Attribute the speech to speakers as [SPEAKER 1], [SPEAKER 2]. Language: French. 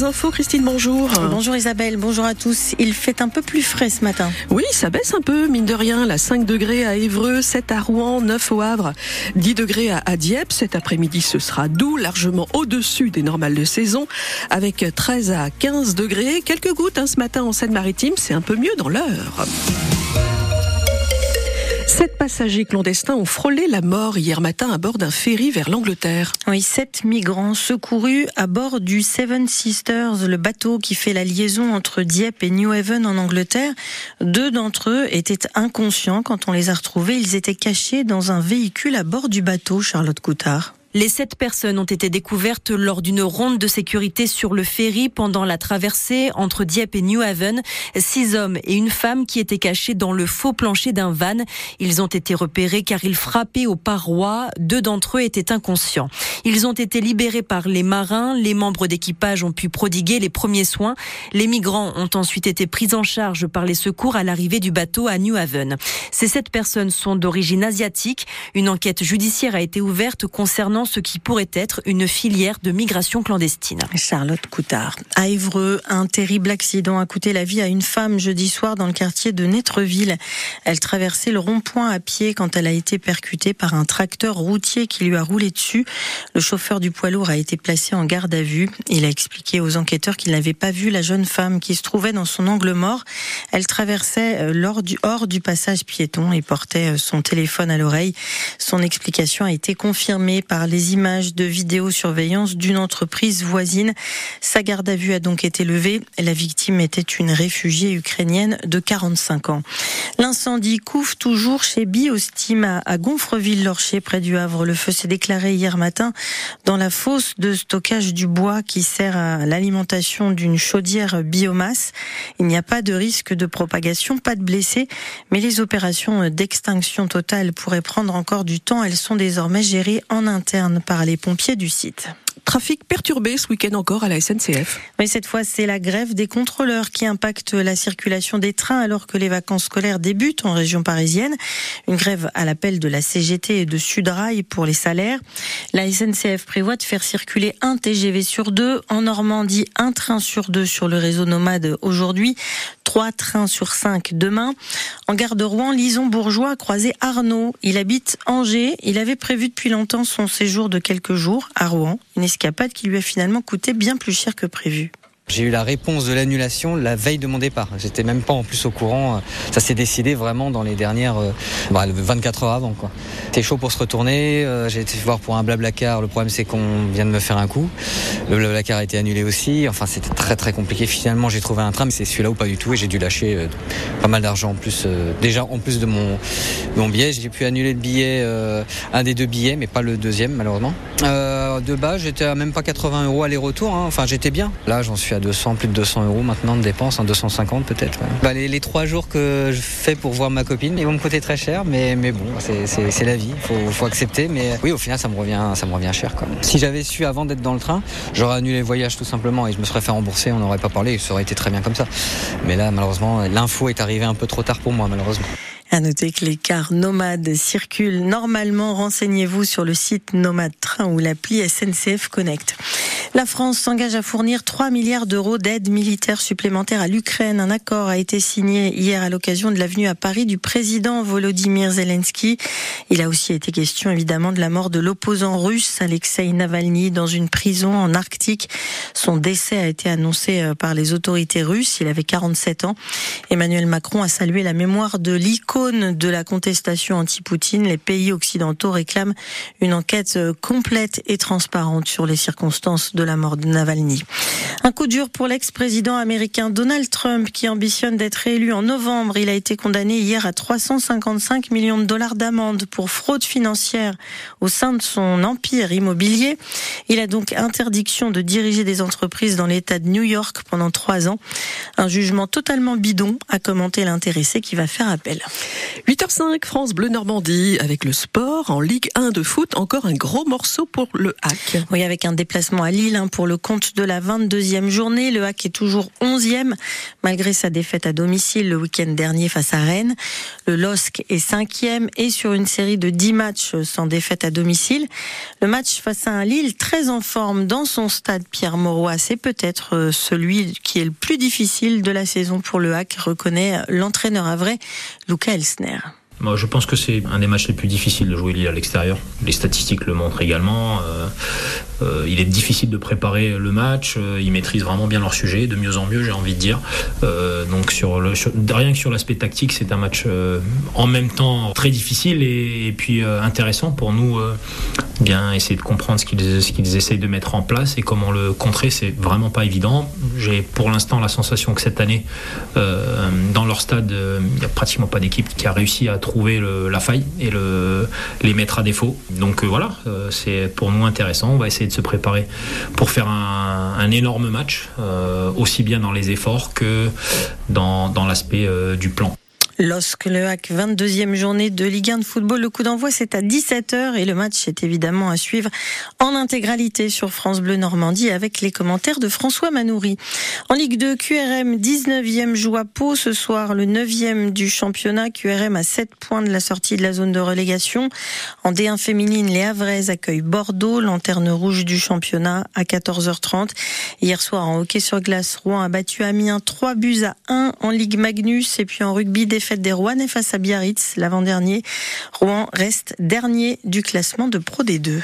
[SPEAKER 1] les infos, Christine, bonjour.
[SPEAKER 2] Bonjour Isabelle, bonjour à tous. Il fait un peu plus frais ce matin.
[SPEAKER 1] Oui, ça baisse un peu, mine de rien. La 5 degrés à Évreux, 7 à Rouen, 9 au Havre, 10 degrés à Dieppe. Cet après-midi, ce sera doux, largement au-dessus des normales de saison, avec 13 à 15 degrés. Quelques gouttes hein, ce matin en Seine-Maritime, c'est un peu mieux dans l'heure. Sept passagers clandestins ont frôlé la mort hier matin à bord d'un ferry vers l'Angleterre.
[SPEAKER 2] Oui, sept migrants secourus à bord du Seven Sisters, le bateau qui fait la liaison entre Dieppe et New Haven en Angleterre. Deux d'entre eux étaient inconscients quand on les a retrouvés. Ils étaient cachés dans un véhicule à bord du bateau, Charlotte Coutard.
[SPEAKER 3] Les sept personnes ont été découvertes lors d'une ronde de sécurité sur le ferry pendant la traversée entre Dieppe et New Haven. Six hommes et une femme qui étaient cachés dans le faux plancher d'un van. Ils ont été repérés car ils frappaient aux parois. Deux d'entre eux étaient inconscients. Ils ont été libérés par les marins. Les membres d'équipage ont pu prodiguer les premiers soins. Les migrants ont ensuite été pris en charge par les secours à l'arrivée du bateau à New Haven. Ces sept personnes sont d'origine asiatique. Une enquête judiciaire a été ouverte concernant ce qui pourrait être une filière de migration clandestine.
[SPEAKER 2] Charlotte Coutard. À Évreux, un terrible accident a coûté la vie à une femme jeudi soir dans le quartier de Netreville. Elle traversait le rond-point à pied quand elle a été percutée par un tracteur routier qui lui a roulé dessus. Le chauffeur du poids lourd a été placé en garde à vue. Il a expliqué aux enquêteurs qu'il n'avait pas vu la jeune femme qui se trouvait dans son angle mort. Elle traversait euh, hors du passage piéton et portait euh, son téléphone à l'oreille. Son explication a été confirmée par les images de vidéosurveillance d'une entreprise voisine. Sa garde à vue a donc été levée. La victime était une réfugiée ukrainienne de 45 ans. L'incendie couvre toujours chez Biostim à Gonfreville-Lorcher près du Havre. Le feu s'est déclaré hier matin dans la fosse de stockage du bois qui sert à l'alimentation d'une chaudière biomasse. Il n'y a pas de risque de propagation, pas de blessés, mais les opérations d'extinction totale pourraient prendre encore du temps. Elles sont désormais gérées en interne par les pompiers du site.
[SPEAKER 1] Trafic perturbé ce week-end encore à la SNCF.
[SPEAKER 2] Mais cette fois, c'est la grève des contrôleurs qui impacte la circulation des trains alors que les vacances scolaires débutent en région parisienne. Une grève à l'appel de la CGT et de Sudrail pour les salaires. La SNCF prévoit de faire circuler un TGV sur deux. En Normandie, un train sur deux sur le réseau nomade aujourd'hui. Trois trains sur cinq demain. En gare de Rouen, Lison Bourgeois a croisé Arnaud. Il habite Angers. Il avait prévu depuis longtemps son séjour de quelques jours à Rouen. Escapade qui lui a finalement coûté bien plus cher que prévu.
[SPEAKER 4] J'ai eu la réponse de l'annulation la veille de mon départ. J'étais même pas en plus au courant. Ça s'est décidé vraiment dans les dernières 24 euh, heures avant. C'était chaud pour se retourner. Euh, j'ai été voir pour un blablacar. Le problème c'est qu'on vient de me faire un coup. Le blablacar a été annulé aussi. Enfin c'était très très compliqué. Finalement j'ai trouvé un train, mais c'est celui-là ou pas du tout. Et j'ai dû lâcher euh, pas mal d'argent en plus. Déjà en plus de mon, mon billet, j'ai pu annuler le billet, un des deux billets, mais pas le deuxième malheureusement. de bas j'étais à même pas 80 euros aller-retour. Hein. Enfin j'étais bien. Là j'en suis à 200, plus de 200 euros maintenant de dépenses, 250 peut-être. Bah, les, trois jours que je fais pour voir ma copine, ils vont me coûter très cher, mais, mais bon, c'est la vie, il faut, accepter. Mais oui, au final, ça me revient, ça me revient cher. Si j'avais su avant d'être dans le train, j'aurais annulé le voyage tout simplement et je me serais fait rembourser, on n'aurait pas parlé, ça aurait été très bien comme ça. Mais là, malheureusement, l'info est arrivée un peu trop tard pour moi, malheureusement.
[SPEAKER 2] À noter que les cars nomades circulent normalement. Renseignez-vous sur le site Nomade Train ou l'appli SNCF Connect. La France s'engage à fournir 3 milliards d'euros d'aide militaire supplémentaire à l'Ukraine. Un accord a été signé hier à l'occasion de l'avenue à Paris du président Volodymyr Zelensky. Il a aussi été question évidemment de la mort de l'opposant russe Alexei Navalny dans une prison en Arctique. Son décès a été annoncé euh, par les autorités russes. Il avait 47 ans. Emmanuel Macron a salué la mémoire de l'icône de la contestation anti-Poutine. Les pays occidentaux réclament une enquête euh, complète et transparente sur les circonstances de la mort de Navalny. Un coup dur pour l'ex-président américain Donald Trump qui ambitionne d'être élu en novembre. Il a été condamné hier à 355 millions de dollars d'amende pour fraude financière au sein de son empire immobilier. Il a donc interdiction de diriger des entreprises dans l'État de New York pendant trois ans. Un jugement totalement bidon, a commenté l'intéressé qui va faire appel.
[SPEAKER 1] 8h05, France Bleu Normandie, avec le sport en Ligue 1 de foot, encore un gros morceau pour le hack.
[SPEAKER 2] Oui, avec un déplacement à Lille hein, pour le compte de la 22e 22e journée. Le Hack est toujours 11e malgré sa défaite à domicile le week-end dernier face à Rennes. Le LOSC est 5e et sur une série de 10 matchs sans défaite à domicile. Le match face à un Lille très en forme dans son stade Pierre Mauroy, c'est peut-être euh, celui qui est le plus difficile de la saison pour le Hack, reconnaît l'entraîneur à vrai, Luca Elsner.
[SPEAKER 5] Moi, je pense que c'est un des matchs les plus difficiles de jouer Lille à l'extérieur. Les statistiques le montrent également. Euh, euh, il est difficile de préparer le match. Euh, ils maîtrisent vraiment bien leur sujet, de mieux en mieux, j'ai envie de dire. Donc sur le, rien que sur l'aspect tactique, c'est un match en même temps très difficile et, et puis intéressant pour nous. Bien essayer de comprendre ce qu'ils ce essayent de mettre en place et comment le contrer, c'est vraiment pas évident. J'ai pour l'instant la sensation que cette année, dans leur stade, il n'y a pratiquement pas d'équipe qui a réussi à trouver la faille et le, les mettre à défaut. Donc voilà, c'est pour nous intéressant. On va essayer de se préparer pour faire un, un énorme match, euh, aussi bien dans les efforts que dans, dans l'aspect euh, du plan.
[SPEAKER 2] LOSC Le Hack, 22e journée de Ligue 1 de football. Le coup d'envoi, c'est à 17h et le match est évidemment à suivre en intégralité sur France Bleu Normandie avec les commentaires de François Manoury. En Ligue 2, QRM, 19e joue à Pau ce soir, le 9e du championnat. QRM à 7 points de la sortie de la zone de relégation. En D1 féminine, les Havrais accueillent Bordeaux, lanterne rouge du championnat à 14h30. Hier soir, en hockey sur glace, Rouen a battu Amiens 3 buts à 1 en Ligue Magnus et puis en rugby, défaite défaite des Rouennais face à Biarritz l'avant-dernier. Rouen reste dernier du classement de Pro D2.